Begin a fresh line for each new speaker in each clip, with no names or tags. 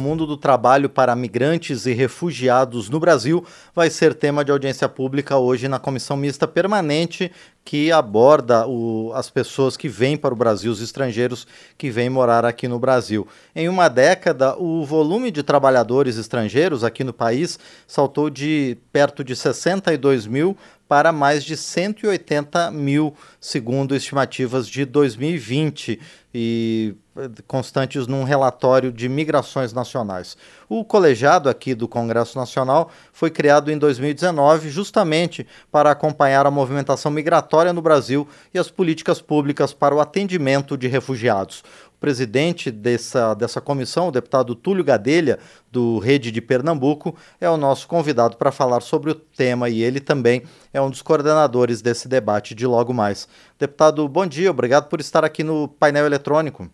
mundo do trabalho para migrantes e refugiados no Brasil vai ser tema de audiência pública hoje na Comissão Mista Permanente que aborda o, as pessoas que vêm para o Brasil, os estrangeiros que vêm morar aqui no Brasil. Em uma década, o volume de trabalhadores estrangeiros aqui no país saltou de perto de 62 mil para mais de 180 mil, segundo estimativas de 2020 e eh, constantes num relatório de migrações nacionais. O colegiado aqui do Congresso Nacional foi criado em 2019 justamente para acompanhar a movimentação migratória no Brasil e as políticas públicas para o atendimento de refugiados presidente dessa, dessa comissão, o deputado Túlio Gadelha, do Rede de Pernambuco, é o nosso convidado para falar sobre o tema e ele também é um dos coordenadores desse debate de logo mais. Deputado, bom dia, obrigado por estar aqui no painel eletrônico.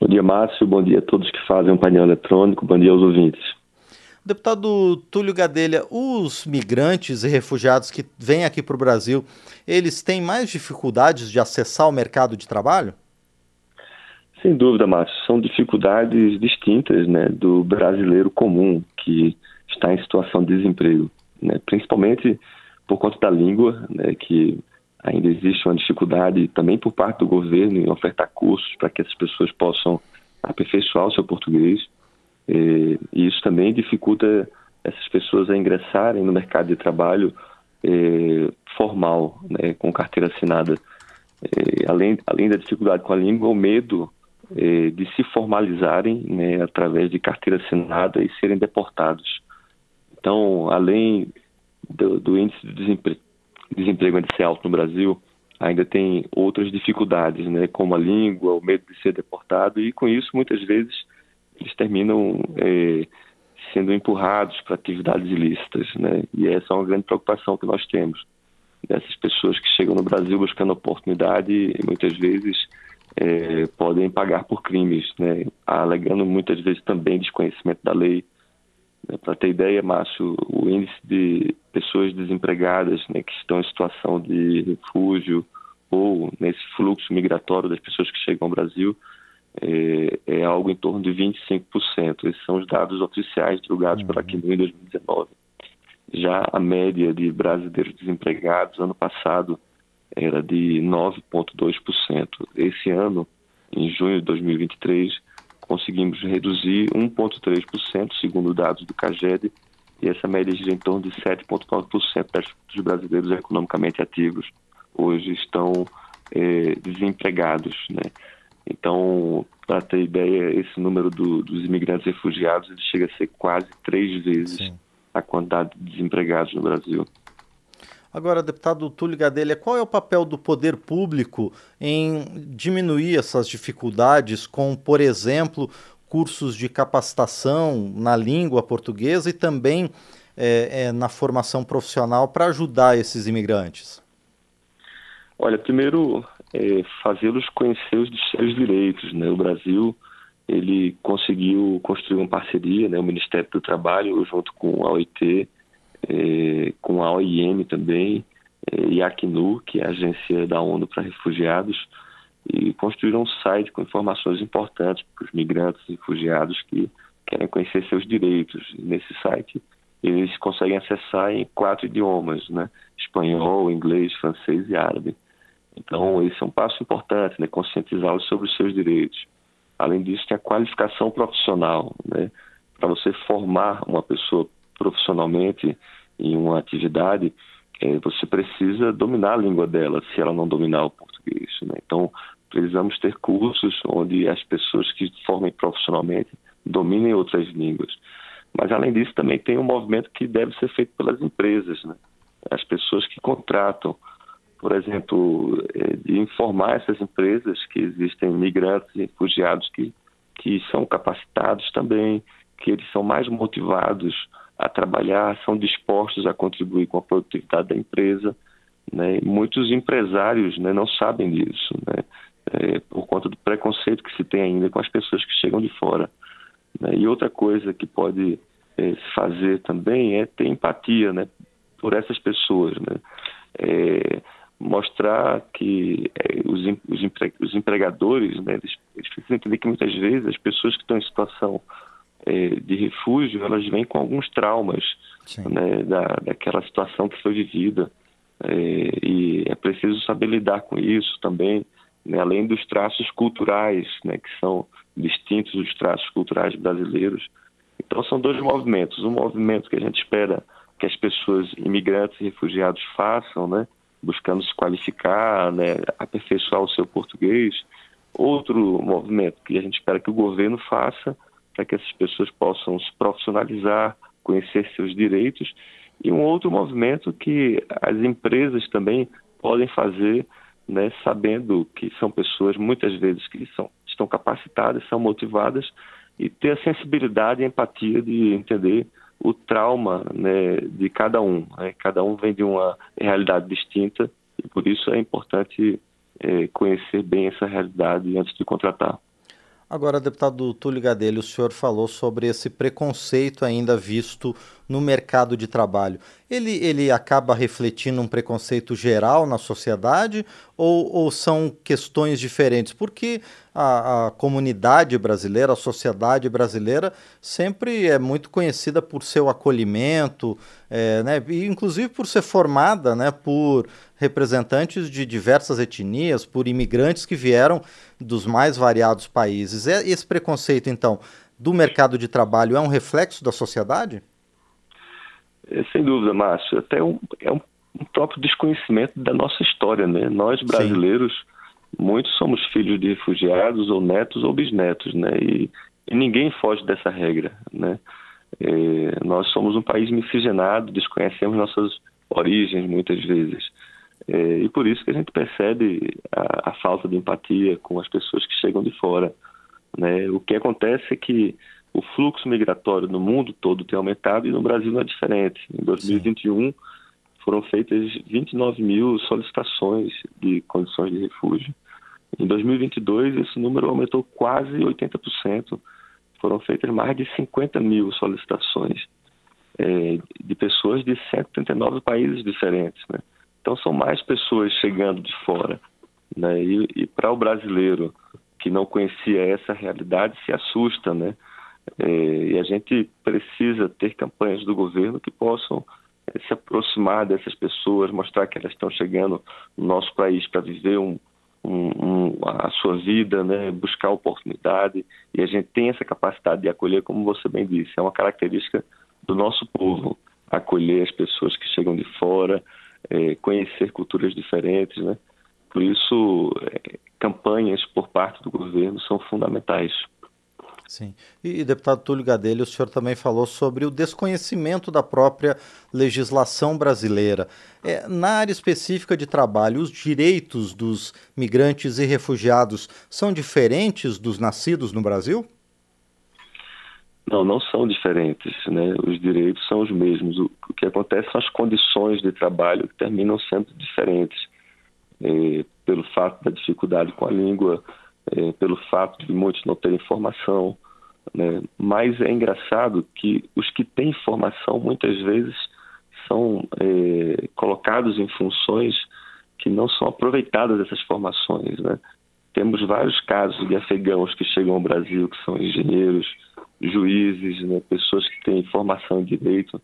Bom dia, Márcio, bom dia a todos que fazem o um painel eletrônico, bom dia aos ouvintes.
Deputado Túlio Gadelha, os migrantes e refugiados que vêm aqui para o Brasil, eles têm mais dificuldades de acessar o mercado de trabalho?
Sem dúvida, Márcio. São dificuldades distintas né, do brasileiro comum que está em situação de desemprego, né, principalmente por conta da língua, né, que ainda existe uma dificuldade também por parte do governo em ofertar cursos para que essas pessoas possam aperfeiçoar o seu português. E, isso também dificulta essas pessoas a ingressarem no mercado de trabalho formal, né, com carteira assinada. além, além da dificuldade com a língua, o medo eh, de se formalizarem né, através de carteira assinada e serem deportados. Então, além do, do índice de desemprego, desemprego de ser alto no Brasil, ainda tem outras dificuldades, né, como a língua, o medo de ser deportado, e com isso, muitas vezes, eles terminam eh, sendo empurrados para atividades ilícitas. Né, e essa é uma grande preocupação que nós temos. Dessas pessoas que chegam no Brasil buscando oportunidade e muitas vezes é, podem pagar por crimes, né, alegando muitas vezes também desconhecimento da lei. Né, Para ter ideia, Márcio, o índice de pessoas desempregadas né, que estão em situação de refúgio ou nesse fluxo migratório das pessoas que chegam ao Brasil é, é algo em torno de 25%. Esses são os dados oficiais divulgados uhum. pela CNU em 2019. Já a média de brasileiros desempregados ano passado era de 9,2%. Esse ano, em junho de 2023, conseguimos reduzir 1,3%, segundo dados do CAGED, e essa média gira em torno de 7,9% dos brasileiros economicamente ativos hoje estão é, desempregados, né? Então, para ter ideia, esse número do, dos imigrantes refugiados ele chega a ser quase três vezes Sim. a quantidade de desempregados no Brasil.
Agora, deputado Túlio Gadelha, qual é o papel do poder público em diminuir essas dificuldades com, por exemplo, cursos de capacitação na língua portuguesa e também é, é, na formação profissional para ajudar esses imigrantes?
Olha, primeiro, é, fazê-los conhecer os seus direitos. Né? O Brasil ele conseguiu construir uma parceria, né? o Ministério do Trabalho, junto com a OIT, é, com a OIM também, é, e a Acnu, que é a agência da ONU para refugiados, e construíram um site com informações importantes para os migrantes e refugiados que querem conhecer seus direitos. E nesse site eles conseguem acessar em quatro idiomas, né? espanhol, inglês, francês e árabe. Então esse é um passo importante, né? conscientizá-los sobre os seus direitos. Além disso, tem a qualificação profissional, né? para você formar uma pessoa profissionalmente em uma atividade, é, você precisa dominar a língua dela, se ela não dominar o português. Né? Então, precisamos ter cursos onde as pessoas que formem profissionalmente dominem outras línguas. Mas, além disso, também tem um movimento que deve ser feito pelas empresas, né? as pessoas que contratam. Por exemplo, é, de informar essas empresas que existem migrantes e refugiados que, que são capacitados também, que eles são mais motivados a trabalhar, são dispostos a contribuir com a produtividade da empresa. Né? muitos empresários né, não sabem disso, né? é, por conta do preconceito que se tem ainda com as pessoas que chegam de fora. Né? E outra coisa que pode é, fazer também é ter empatia né, por essas pessoas. Né? É, mostrar que é, os, os, empre, os, empregadores, eles, eles, precisam entender que muitas vezes as pessoas que estão em situação de refúgio, elas vêm com alguns traumas né, da, daquela situação que foi vivida. É, e é preciso saber lidar com isso também, né, além dos traços culturais, né, que são distintos dos traços culturais brasileiros. Então, são dois movimentos. Um movimento que a gente espera que as pessoas, imigrantes e refugiados, façam, né, buscando se qualificar, né, aperfeiçoar o seu português. Outro movimento que a gente espera que o governo faça para que essas pessoas possam se profissionalizar, conhecer seus direitos. E um outro movimento que as empresas também podem fazer, né, sabendo que são pessoas muitas vezes que são, estão capacitadas, são motivadas e ter a sensibilidade e empatia de entender o trauma né, de cada um. Né? Cada um vem de uma realidade distinta e por isso é importante é, conhecer bem essa realidade antes de contratar.
Agora, deputado Túlio Gadelho, o senhor falou sobre esse preconceito ainda visto no mercado de trabalho. Ele, ele acaba refletindo um preconceito geral na sociedade ou, ou são questões diferentes? Porque a, a, comunidade brasileira, a sociedade brasileira, sempre é muito conhecida por seu acolhimento, é, né, e inclusive por ser formada né, por representantes de diversas etnias, por imigrantes que vieram dos mais variados países. É, esse preconceito, então, do mercado de trabalho é um reflexo da sociedade?
É, sem dúvida, Márcio. Até um, é um, um, próprio desconhecimento da nossa história, né? Nós brasileiros Sim muitos somos filhos de refugiados ou netos ou bisnetos, né? E, e ninguém foge dessa regra, né? É, nós somos um país miscigenado, desconhecemos nossas origens muitas vezes. É, e por isso que a gente percebe a, a, falta de empatia com as pessoas que chegam de fora. Né? O que acontece é que o fluxo migratório no mundo todo tem aumentado e no Brasil não é diferente. Em 2021, Sim. foram feitas 29 mil solicitações de condições de refúgio. Em 2022, esse número aumentou quase 80%. Foram feitas mais de 50 mil solicitações é, de pessoas de 139 países diferentes. Né? Então, são mais pessoas chegando de fora. Né? E, e para o brasileiro que não conhecia essa realidade, se assusta. Né? É, e a gente precisa ter campanhas do governo que possam é, se aproximar dessas pessoas, mostrar que elas estão chegando no nosso país para viver um um, um, a sua vida, né, buscar oportunidade, e a gente tem essa capacidade de acolher, como você bem disse, é uma característica do nosso povo, acolher as pessoas que chegam de fora, é, conhecer culturas diferentes, né? Por isso, é, campanhas por parte do governo são fundamentais.
Sim. E, deputado Túlio Gadelho, o senhor também falou sobre o desconhecimento da própria legislação brasileira. É, na área específica de trabalho, os direitos dos migrantes e refugiados são diferentes dos nascidos no Brasil?
Não, não são diferentes. Né? Os direitos são os mesmos. O, o que acontece são as condições de trabalho que terminam sendo diferentes. É, pelo fato da dificuldade com a língua, é, pelo fato de muitos não terem formação. Né? Mas é engraçado que os que têm formação muitas vezes são é, colocados em funções que não são aproveitadas essas formações. Né? Temos vários casos de afegãos que chegam ao Brasil, que são engenheiros, juízes, né? pessoas que têm formação em direito,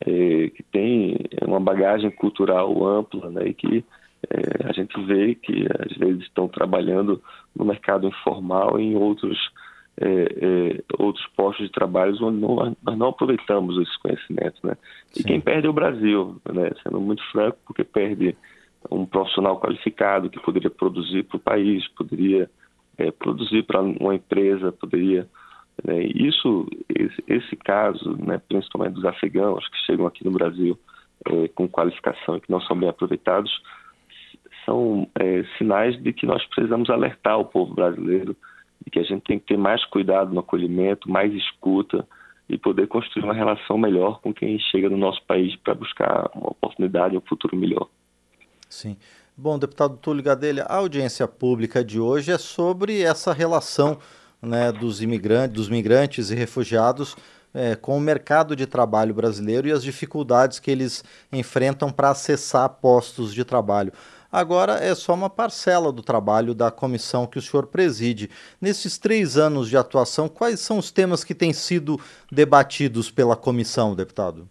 é, que têm uma bagagem cultural ampla né? e que é, a gente vê que às vezes estão trabalhando no mercado informal em outros, é, é, outros postos de trabalho onde não, nós não aproveitamos esses conhecimentos. Né? E quem perde é o Brasil, né? sendo muito franco, porque perde um profissional qualificado que poderia produzir para o país, poderia é, produzir para uma empresa, poderia. Né? Isso, esse, esse caso, né, principalmente dos afegãos que chegam aqui no Brasil é, com qualificação e que não são bem aproveitados, sinais de que nós precisamos alertar o povo brasileiro de que a gente tem que ter mais cuidado no acolhimento, mais escuta e poder construir uma relação melhor com quem chega no nosso país para buscar uma oportunidade, um futuro melhor.
Sim. Bom, deputado Túlio Gadelha, a audiência pública de hoje é sobre essa relação né, dos imigrantes, dos migrantes e refugiados é, com o mercado de trabalho brasileiro e as dificuldades que eles enfrentam para acessar postos de trabalho. Agora é só uma parcela do trabalho da comissão que o senhor preside. Nesses três anos de atuação, quais são os temas que têm sido debatidos pela comissão, deputado?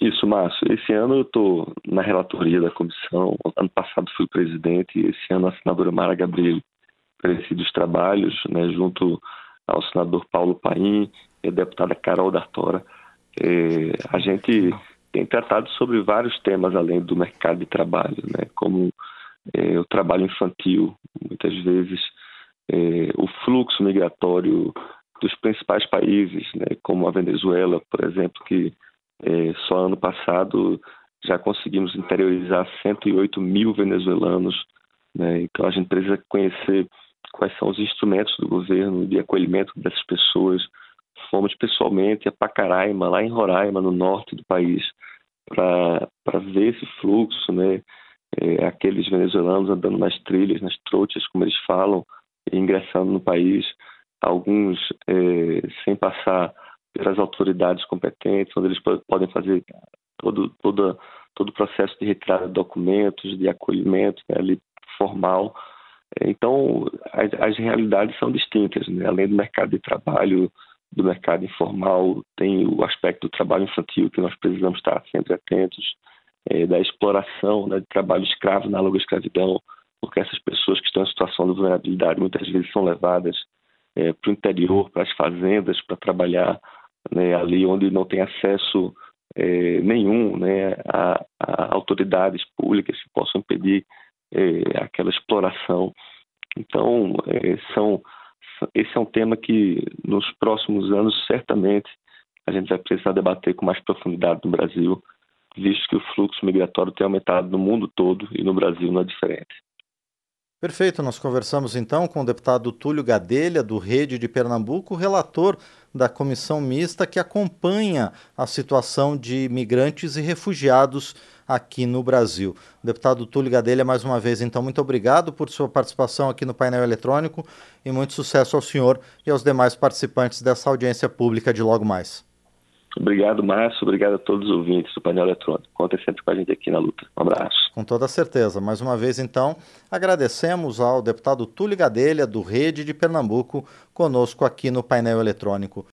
Isso, Márcio. Esse ano eu estou na relatoria da comissão. Ano passado fui presidente e esse ano a senadora Mara Gabriel preside os trabalhos, né, junto ao senador Paulo Paim e a deputada Carol D'Artora. É, a gente tem tratado sobre vários temas além do mercado de trabalho, né, como é, o trabalho infantil, muitas vezes é, o fluxo migratório dos principais países, né, como a Venezuela, por exemplo, que é, só ano passado já conseguimos interiorizar 108 mil venezuelanos. Né? Então a gente precisa conhecer quais são os instrumentos do governo de acolhimento dessas pessoas. Fomos pessoalmente a Pacaraima, lá em Roraima, no norte do país, para ver esse fluxo, né? É, aqueles venezuelanos andando nas trilhas, nas trochas, como eles falam, ingressando no país, alguns é, sem passar pelas autoridades competentes, onde eles podem fazer todo, todo, todo o processo de retirada de documentos, de acolhimento né, ali formal. Então, as, as realidades são distintas. Né? Além do mercado de trabalho, do mercado informal, tem o aspecto do trabalho infantil, que nós precisamos estar sempre atentos, é, da exploração né, de trabalho escravo, análogo à escravidão, porque essas pessoas que estão em situação de vulnerabilidade muitas vezes são levadas é, para o interior, para as fazendas, para trabalhar né, ali onde não tem acesso é, nenhum né, a, a, autoridades públicas que possam impedir é, aquela exploração. Então, é, são, esse é um tema que nos próximos anos certamente a gente vai precisar debater com mais profundidade no Brasil, visto que o fluxo migratório tem aumentado no mundo todo e no Brasil não é diferente.
Perfeito, nós conversamos então com o deputado Túlio Gadelha, do Rede de Pernambuco, relator da comissão mista que acompanha a situação de migrantes e refugiados aqui no Brasil. Deputado Túlio Gadelha, mais uma vez, então, muito obrigado por sua participação aqui no painel eletrônico e muito sucesso ao senhor e aos demais participantes dessa audiência pública de logo mais.
Obrigado, Márcio. Obrigado a todos os ouvintes do painel eletrônico. Contem sempre com a gente aqui na luta. Um abraço.
Com toda certeza. Mais uma vez, então, agradecemos ao deputado Túlio Gadelha, do Rede de Pernambuco, conosco aqui no painel eletrônico.